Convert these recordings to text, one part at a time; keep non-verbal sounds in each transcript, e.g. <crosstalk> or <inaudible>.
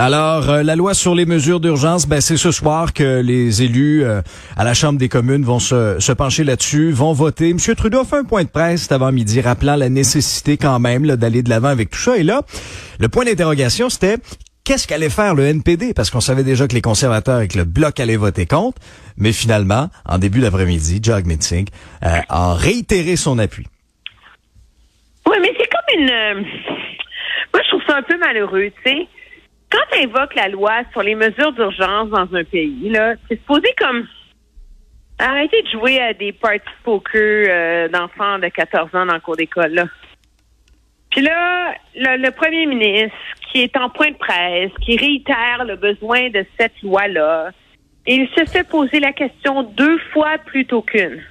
Alors, euh, la loi sur les mesures d'urgence, ben, c'est ce soir que les élus euh, à la Chambre des communes vont se, pencher là-dessus, vont voter. M. Trudeau fait un point de presse avant midi, rappelant la nécessité quand même d'aller de l'avant avec tout ça. Et là, le point d'interrogation, c'était qu'est-ce qu'allait faire le NPD? Parce qu'on savait déjà que les conservateurs et que le Bloc allaient voter contre. Mais finalement, en début d'après-midi, Jog Metzing euh, a réitéré son appui. Oui, mais c'est comme une... euh, Moi, je trouve ça un peu malheureux, tu sais. Quand tu invoques la loi sur les mesures d'urgence dans un pays, là, c'est supposé comme... Arrêtez de jouer à des parties poker euh, d'enfants de 14 ans dans le cours d'école, là. Puis là, le, premier ministre, qui est en point de presse, qui réitère le besoin de cette loi-là, il se fait poser la question deux fois plutôt qu'une.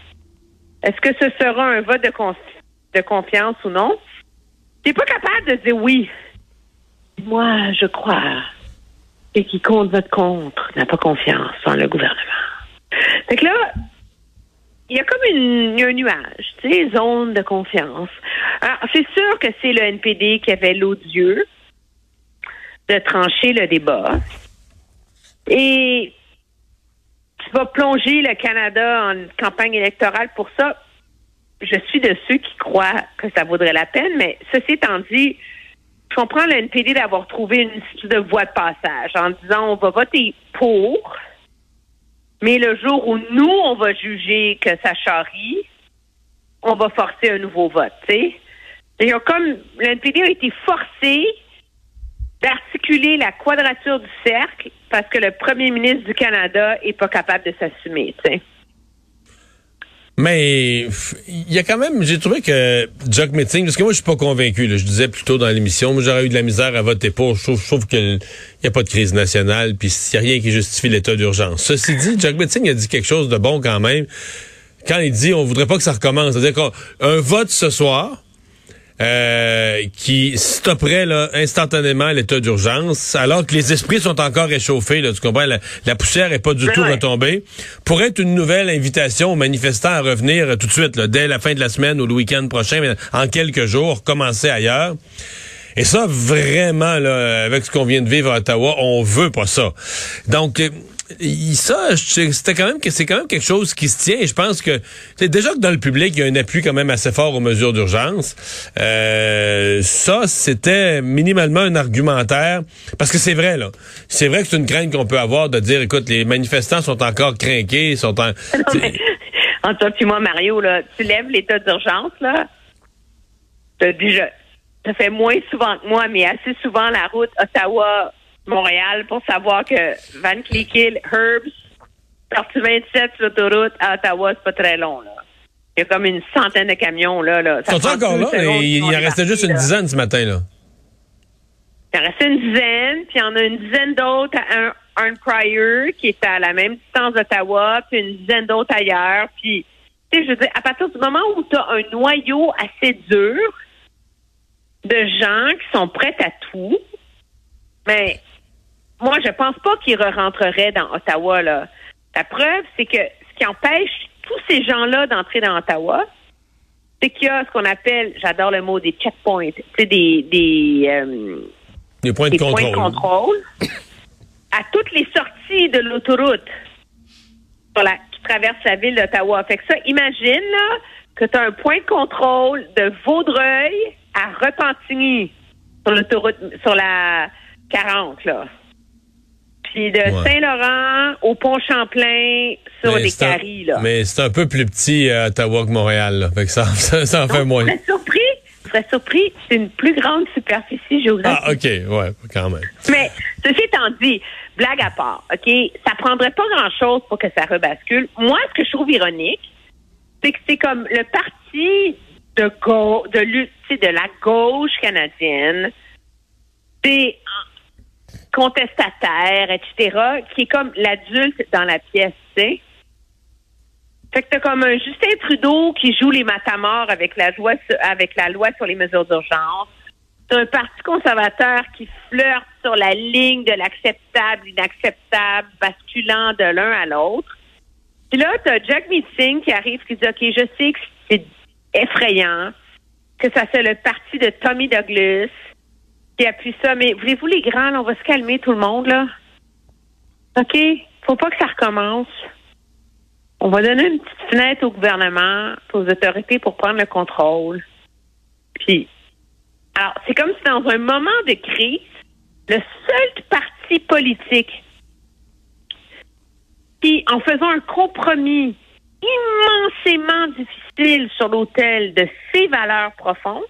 Est-ce que ce sera un vote de, de confiance ou non? T'es pas capable de dire oui. Moi, je crois que qui compte vote contre n'a pas confiance en le gouvernement. Fait que là, il y a comme une, un nuage, tu sais, zone de confiance. Alors, c'est sûr que c'est le NPD qui avait l'odieux de trancher le débat. Et tu vas plonger le Canada en campagne électorale pour ça. Je suis de ceux qui croient que ça vaudrait la peine, mais ceci étant dit, je comprends le NPD d'avoir trouvé une espèce de voie de passage en disant on va voter pour, mais le jour où nous, on va juger que ça charrie, on va forcer un nouveau vote, tu sais. Et comme le NPD a été forcé d'articuler la quadrature du cercle parce que le premier ministre du Canada est pas capable de s'assumer. Mais il y a quand même, j'ai trouvé que Jock Meeting, parce que moi je suis pas convaincu, là, je disais plus tôt dans l'émission, moi j'aurais eu de la misère à voter pour. Je trouve, je trouve qu'il n'y a pas de crise nationale, puis il n'y a rien qui justifie l'état d'urgence. Ceci dit, Jock Meeting a dit quelque chose de bon quand même. Quand il dit on voudrait pas que ça recommence, c'est-à-dire qu'un vote ce soir, euh, qui stopperait là, instantanément l'état d'urgence, alors que les esprits sont encore réchauffés. Là, tu comprends? La, la poussière est pas du tout retombée. Pourrait être une nouvelle invitation aux manifestants à revenir euh, tout de suite, là, dès la fin de la semaine ou le week-end prochain, mais en quelques jours, commencer ailleurs. Et ça, vraiment, là, avec ce qu'on vient de vivre à Ottawa, on veut pas ça. Donc, euh, ça, c'était quand même que c'est quand même quelque chose qui se tient. Je pense que c'est déjà que dans le public, il y a un appui quand même assez fort aux mesures d'urgence. Euh, ça, c'était minimalement un argumentaire parce que c'est vrai là. C'est vrai que c'est une crainte qu'on peut avoir de dire, écoute, les manifestants sont encore craqués, sont en. <laughs> Non, mais, entre toi et moi, Mario, là, tu lèves l'état d'urgence, là. T'as déjà, ça fait moins souvent que moi, mais assez souvent la route Ottawa-Montréal pour savoir que Van Cleek-Hill, Herbs, partie 27 sur l'autoroute à Ottawa, c'est pas très long, là. Il y a comme une centaine de camions, là. là. Ça Sont encore là? il, en restait juste une là. dizaine ce matin là. Il en restait une dizaine, puis il y en a une dizaine d'autres à un, qui est à la même distance d'Ottawa, puis une dizaine d'autres ailleurs. Puis, tu sais, je veux dire, à partir du moment où tu as un noyau assez dur de gens qui sont prêts à tout, mais moi, je pense pas qu'ils re-rentreraient dans Ottawa. Là. La preuve, c'est que ce qui empêche tous ces gens-là d'entrer dans Ottawa, c'est qu'il y a ce qu'on appelle, j'adore le mot, des checkpoints, tu sais, des... des euh, Des points de des contrôle. points de contrôle à toutes les sorties de l'autoroute la- qui traverse la ville d'Ottawa. Fait que ça, imagine là, que tu as un point de contrôle de Vaudreuil à Repentigny sur l'autoroute, sur la 40, là. Puis de Ouais. Saint-Laurent au pont Champlain sur Mais un- caries, là. Mais c'est un peu plus petit à Ottawa que Montréal. Là. Fait que ça, <laughs> ça, ça en fait moins. Je serais surpris, je serais surpris, c'est une plus grande superficie géographique. Ah, OK, ouais, quand même. Mais ceci étant dit, blague à part, OK, ça prendrait pas grand-chose pour que ça rebascule. Moi, ce que je trouve ironique, c'est que c'est comme le parti de de, de la gauche canadienne, c'est contestataire, etc., qui est comme l'adulte dans la pièce, tu. Fait que t'as comme un Justin Trudeau qui joue les matamors avec la loi avec la loi sur les mesures d'urgence. C'est un parti conservateur qui flirte sur la ligne de l'acceptable, l'inacceptable, basculant de l'un à l'autre. Puis là, tu as Jack Meeting qui arrive, qui dit, OK, je sais que c'est effrayant, que ça c'est le parti de Tommy Douglas qui appuie ça, mais voulez-vous les grands, là, on va se calmer tout le monde, là. OK? Faut pas que ça recommence. On va donner une petite fenêtre au gouvernement, aux autorités pour prendre le contrôle. Puis, alors, c'est comme si dans un moment de crise, le seul parti politique qui, en faisant un compromis immensément difficile sur l'autel de ses valeurs profondes,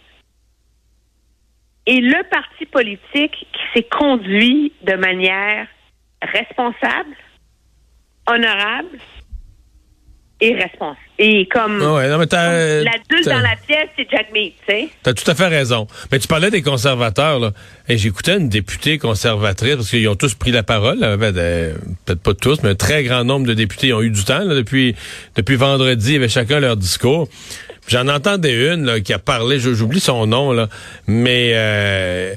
est le parti politique qui s'est conduit de manière responsable, honorable et responsable. Et comme Ah ouais, non, mais l'adulte dans la pièce, c'est Jack Mead, tu sais. T'as tout à fait raison. Mais tu parlais des conservateurs, là. Et j'écoutais une députée conservatrice, parce qu'ils ont tous pris la parole. Ben, euh, Peut-être pas tous, mais un très grand nombre de députés ont eu du temps. là, depuis, depuis vendredi, ils avaient chacun leur discours. J'en entendais une qui a parlé, j'oublie son nom, là, mais euh,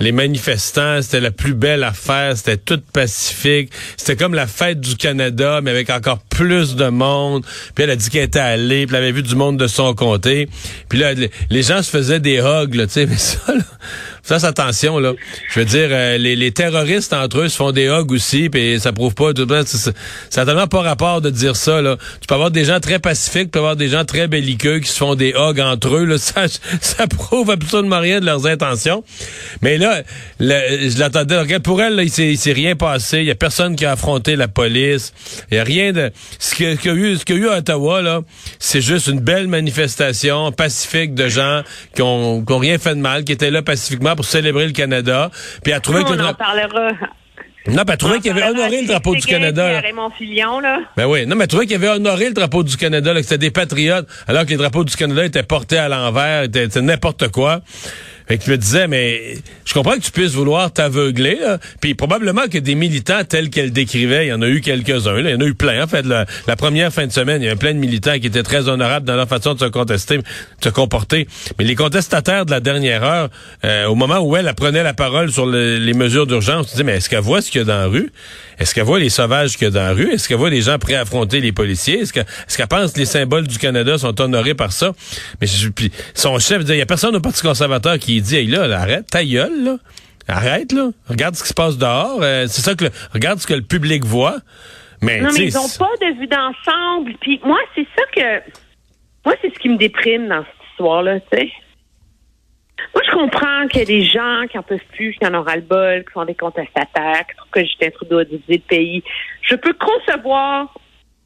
les manifestants, c'était la plus belle affaire, c'était tout pacifique. C'était comme la fête du Canada, mais avec encore plus de monde. Puis elle a dit qu'elle était allée, puis elle avait vu du monde de son comté. Puis là, les- gens se faisaient des hugs, tu sais, <laughs> mais ça, là, c'est attention, là. Je veux dire, euh, les, les terroristes entre eux se font des hugs aussi, puis ça prouve pas, tout ça, c'est- ça a tellement pas rapport de dire ça, là. Tu peux avoir des gens très pacifiques, tu peux avoir des gens très belliqueux qui se font des hugs entre eux. <laughs> Ça, ça prouve absolument rien de leurs intentions. Mais là, je l'attendais. Regarde, Pour elle, là, il s'est rien passé. Il y a personne qui a affronté la police. Il y a rien de... Ce qu'il y a eu, ce qu'il eu à Ottawa, là, c'est juste une belle manifestation pacifique de gens qui ont, qui ont rien fait de mal, qui étaient là pacifiquement pour célébrer le Canada. Puis elle trouvait que... on en parlera. Non, elle trouvait qu'il avait honoré le drapeau du Canada. puis là. Raymond. Ben oui. Non, mais tu vois qu'il avait honoré le drapeau du Canada, là, que c'était des patriotes, alors que les drapeaux du Canada étaient portés à l'envers, c'était n'importe quoi. Fait que me disais, mais je comprends que tu puisses vouloir t'aveugler. Puis probablement que des militants tels qu'elle décrivait, il y en a eu quelques-uns. Il y en a eu plein, en fait. La, première fin de semaine, il y avait plein de militants qui étaient très honorables dans leur façon de se contester, de se comporter. Mais les contestataires de la dernière heure, euh, au moment où elle, elle prenait la parole sur le- les mesures d'urgence, tu dis, mais est-ce qu'elle voit ce qu'il y a dans la rue? Est-ce qu'elle voit les sauvages qu'il y a dans la rue? Est-ce qu'elle voit les gens prêts à affronter les policiers? Est-ce que- est-ce qu'elle pense que les symboles du Canada sont honorés par ça? Mais je- puis son chef, il y a personne au Parti conservateur qui dit, hey, là, là, arrête, ta gueule, là. Arrête, là. Regarde ce qui se passe dehors. Euh, c'est ça que le- regarde ce que le public voit. Mais, Non, mais ils n'ont pas de vue d'ensemble. Puis moi, c'est ça que. Moi, c'est ce qui me déprime dans cette histoire-là, tu sais. Moi, je comprends qu'il y a des gens qui en peuvent plus, qui en ont ras-le-bol, qui sont des contestataires, qui trouvent que Justin Trudeau a divisé le pays. Je peux concevoir,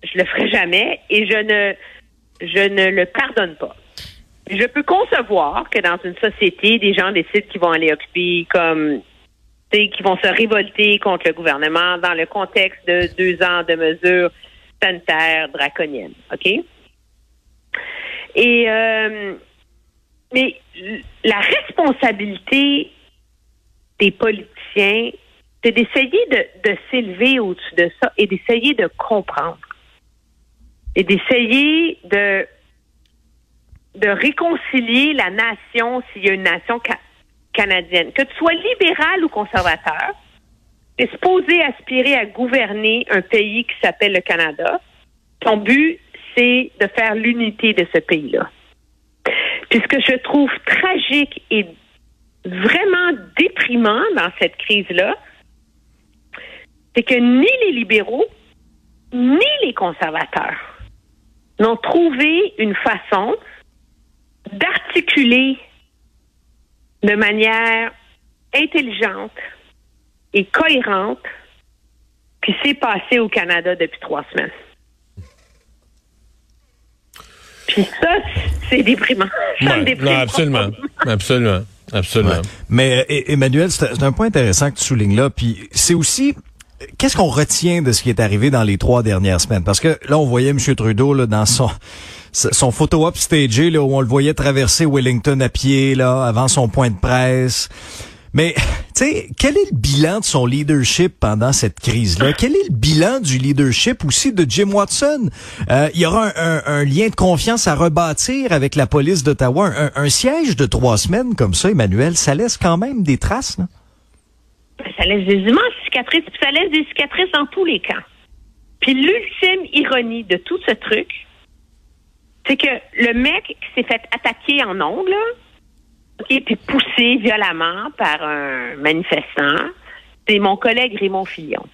je le ferai jamais, et je ne, je ne le pardonne pas. Je peux concevoir que dans une société, des gens décident qu'ils vont aller occuper comme qui vont se révolter contre le gouvernement dans le contexte de deux ans de mesures sanitaires draconiennes. OK? Et euh, mais la responsabilité des politiciens, c'est d'essayer de, de s'élever au-dessus de ça et d'essayer de comprendre. Et d'essayer de de réconcilier la nation s'il y a une nation ca- canadienne. Que tu sois libéral ou conservateur, tu es supposé aspirer à gouverner un pays qui s'appelle le Canada. Ton but, c'est de faire l'unité de ce pays-là. Puis ce que je trouve tragique et vraiment déprimant dans cette crise-là, c'est que ni les libéraux, ni les conservateurs n'ont trouvé une façon d'articuler de manière intelligente et cohérente ce qui s'est passé au Canada depuis trois semaines. Puis ça, c'est déprimant. Ça me déprime. Non, absolument. Absolument. Absolument. Ouais. Mais euh, Emmanuel, c'est c'est un point intéressant que tu soulignes là. Puis c'est aussi qu'est-ce qu'on retient de ce qui est arrivé dans les trois dernières semaines? Parce que là, on voyait M. Trudeau là dans son son photo up stagé là où on le voyait traverser Wellington à pied là avant son point de presse. Mais, <laughs> tu sais, quel est le bilan de son leadership pendant cette crise-là? Quel est le bilan du leadership aussi de Jim Watson? Euh, il y aura un, lien de confiance à rebâtir avec la police d'Ottawa. Un, siège de trois semaines comme ça, Emmanuel, ça laisse quand même des traces, non? Ça laisse des immenses cicatrices, ça laisse des cicatrices dans tous les camps. Puis l'ultime ironie de tout ce truc, c'est que le mec qui s'est fait attaquer en ongle, OK, puis poussé violemment par un manifestant, c'est mon collègue Raymond Fillon.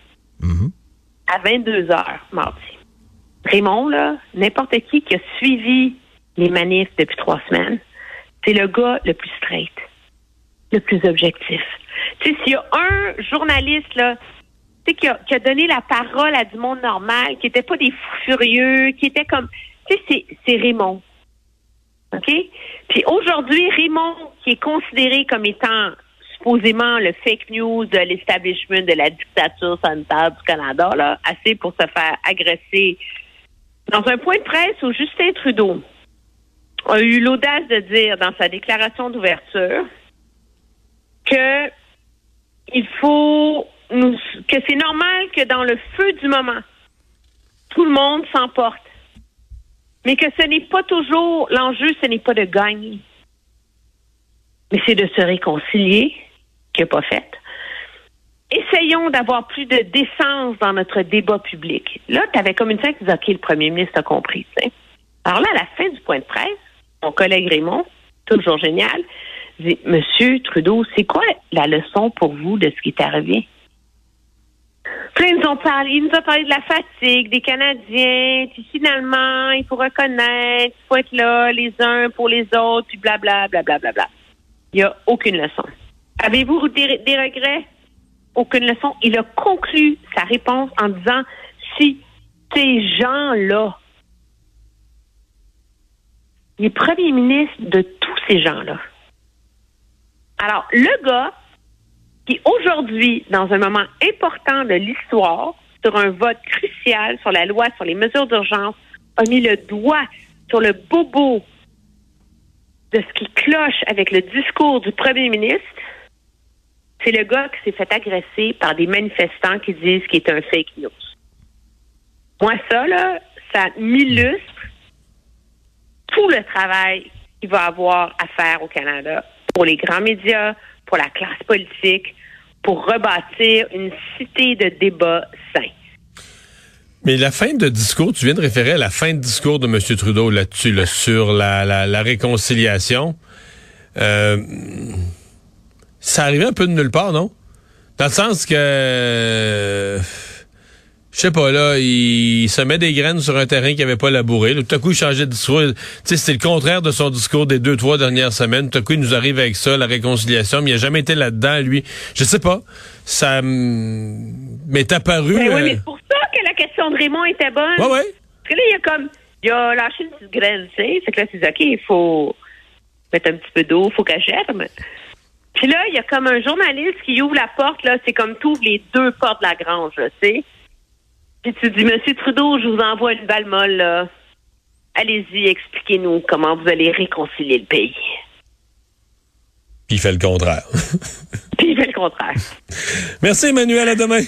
Mm-hmm. À 22 heures mardi. Raymond, là, n'importe qui qui a suivi les manifs depuis trois semaines, c'est le gars le plus straight, le plus objectif. Tu sais, s'il y a un journaliste, là, tu sais, qui a, qui a donné la parole à du monde normal, qui n'était pas des fous furieux, qui était comme, tu sais, c'est Raymond. OK? Puis aujourd'hui, Raymond, qui est considéré comme étant supposément le fake news de l'establishment de la dictature sanitaire du Canada, là, assez pour se faire agresser. Dans un point de presse où Justin Trudeau a eu l'audace de dire dans sa déclaration d'ouverture que il faut que c'est normal que dans le feu du moment, tout le monde s'emporte mais que ce n'est pas toujours l'enjeu, ce n'est pas de gagner, mais c'est de se réconcilier, qui n'est pas fait. Essayons d'avoir plus de décence dans notre débat public. Là, tu avais comme une fin qui disait, OK, le premier ministre a compris. Alors là, à la fin du point de presse, mon collègue Raymond, toujours génial, dit, Monsieur Trudeau, c'est quoi la leçon pour vous de ce qui est arrivé? Ils nous ont parlé, il nous a parlé de la fatigue des Canadiens, puis finalement, il faut reconnaître, il faut être là les uns pour les autres, puis blabla, blabla, blabla. Il n'y a aucune leçon. Avez-vous des regrets? Aucune leçon. Il a conclu sa réponse en disant si ces gens-là, les premiers ministres de tous ces gens-là. Alors, le gars qui aujourd'hui, dans un moment important de l'histoire, sur un vote crucial sur la loi sur les mesures d'urgence, a mis le doigt sur le bobo de ce qui cloche avec le discours du premier ministre, c'est le gars qui s'est fait agresser par des manifestants qui disent qu'il est un fake news. Moi, ça, là, ça m'illustre tout le travail qu'il va avoir à faire au Canada pour les grands médias, pour la classe politique, pour rebâtir une cité de débat sain. Mais la fin de discours, tu viens de référer à la fin de discours de M. Trudeau là-dessus, sur la, réconciliation. Euh, ça arrivait un peu de nulle part, non? Dans le sens que je sais pas, là, il se met des graines sur un terrain qui avait pas labouré. tout à coup, il changeait de discours. Tu sais, c'était le contraire de son discours des deux, trois dernières semaines. Tout à coup, il nous arrive avec ça, la réconciliation, mais il a jamais été là-dedans, lui. Je sais pas. Ça m'est apparu... Ben oui, euh, mais c'est pour ça que la question de Raymond était bonne. Ouais, ouais. Parce que là, il y a comme... Il a lâché une petite graine, tu sais. C'est que là, c'est OK, il faut mettre un petit peu d'eau, il faut qu'elle germe. Puis là, il y a comme un journaliste qui ouvre la porte, là. C'est comme tout les deux portes de la grange, tu sais. Puis tu dis, Monsieur Trudeau, je vous envoie une balle molle, là. Allez-y, expliquez-nous comment vous allez réconcilier le pays. Puis il fait le contraire. Puis il fait le contraire. Merci, Emmanuel. À demain.